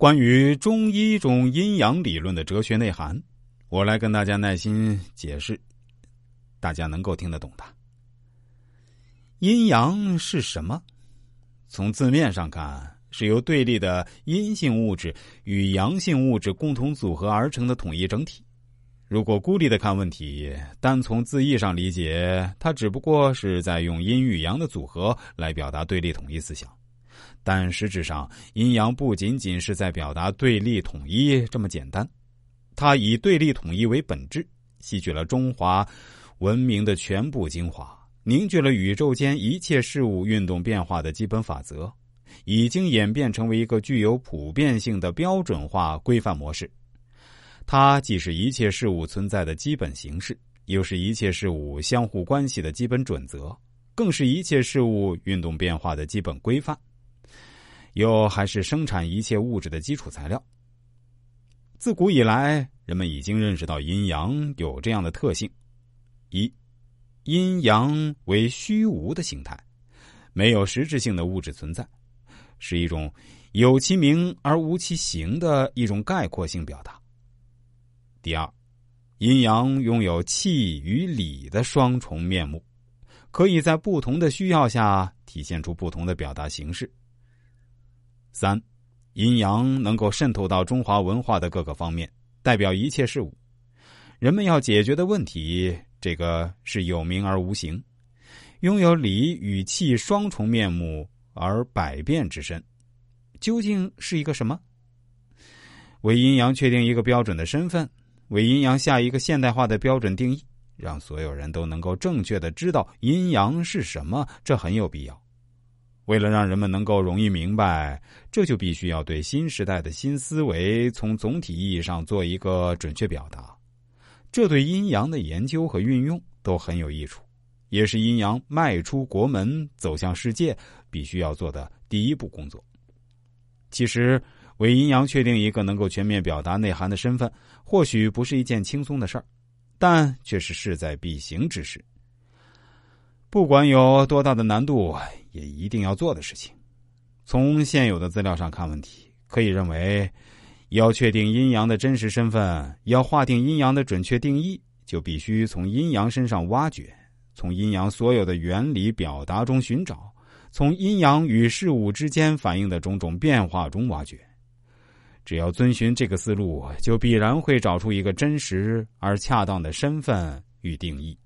关于中医中阴阳理论的哲学内涵，我来跟大家耐心解释，大家能够听得懂的。阴阳是什么？从字面上看，是由对立的阴性物质与阳性物质共同组合而成的统一整体。如果孤立的看问题，单从字义上理解，它只不过是在用阴与阳的组合来表达对立统一思想。但实质上，阴阳不仅仅是在表达对立统一这么简单，它以对立统一为本质，吸取了中华文明的全部精华，凝聚了宇宙间一切事物运动变化的基本法则，已经演变成为一个具有普遍性的标准化规范模式。它既是一切事物存在的基本形式，又是一切事物相互关系的基本准则，更是一切事物运动变化的基本规范。又还是生产一切物质的基础材料。自古以来，人们已经认识到阴阳有这样的特性：一、阴阳为虚无的形态，没有实质性的物质存在，是一种有其名而无其形的一种概括性表达；第二，阴阳拥有气与理的双重面目，可以在不同的需要下体现出不同的表达形式。三，阴阳能够渗透到中华文化的各个方面，代表一切事物。人们要解决的问题，这个是有名而无形，拥有理与气双重面目而百变之身，究竟是一个什么？为阴阳确定一个标准的身份，为阴阳下一个现代化的标准定义，让所有人都能够正确的知道阴阳是什么，这很有必要。为了让人们能够容易明白，这就必须要对新时代的新思维从总体意义上做一个准确表达。这对阴阳的研究和运用都很有益处，也是阴阳迈出国门走向世界必须要做的第一步工作。其实，为阴阳确定一个能够全面表达内涵的身份，或许不是一件轻松的事儿，但却是势在必行之事。不管有多大的难度，也一定要做的事情。从现有的资料上看问题，可以认为，要确定阴阳的真实身份，要划定阴阳的准确定义，就必须从阴阳身上挖掘，从阴阳所有的原理表达中寻找，从阴阳与事物之间反映的种种变化中挖掘。只要遵循这个思路，就必然会找出一个真实而恰当的身份与定义。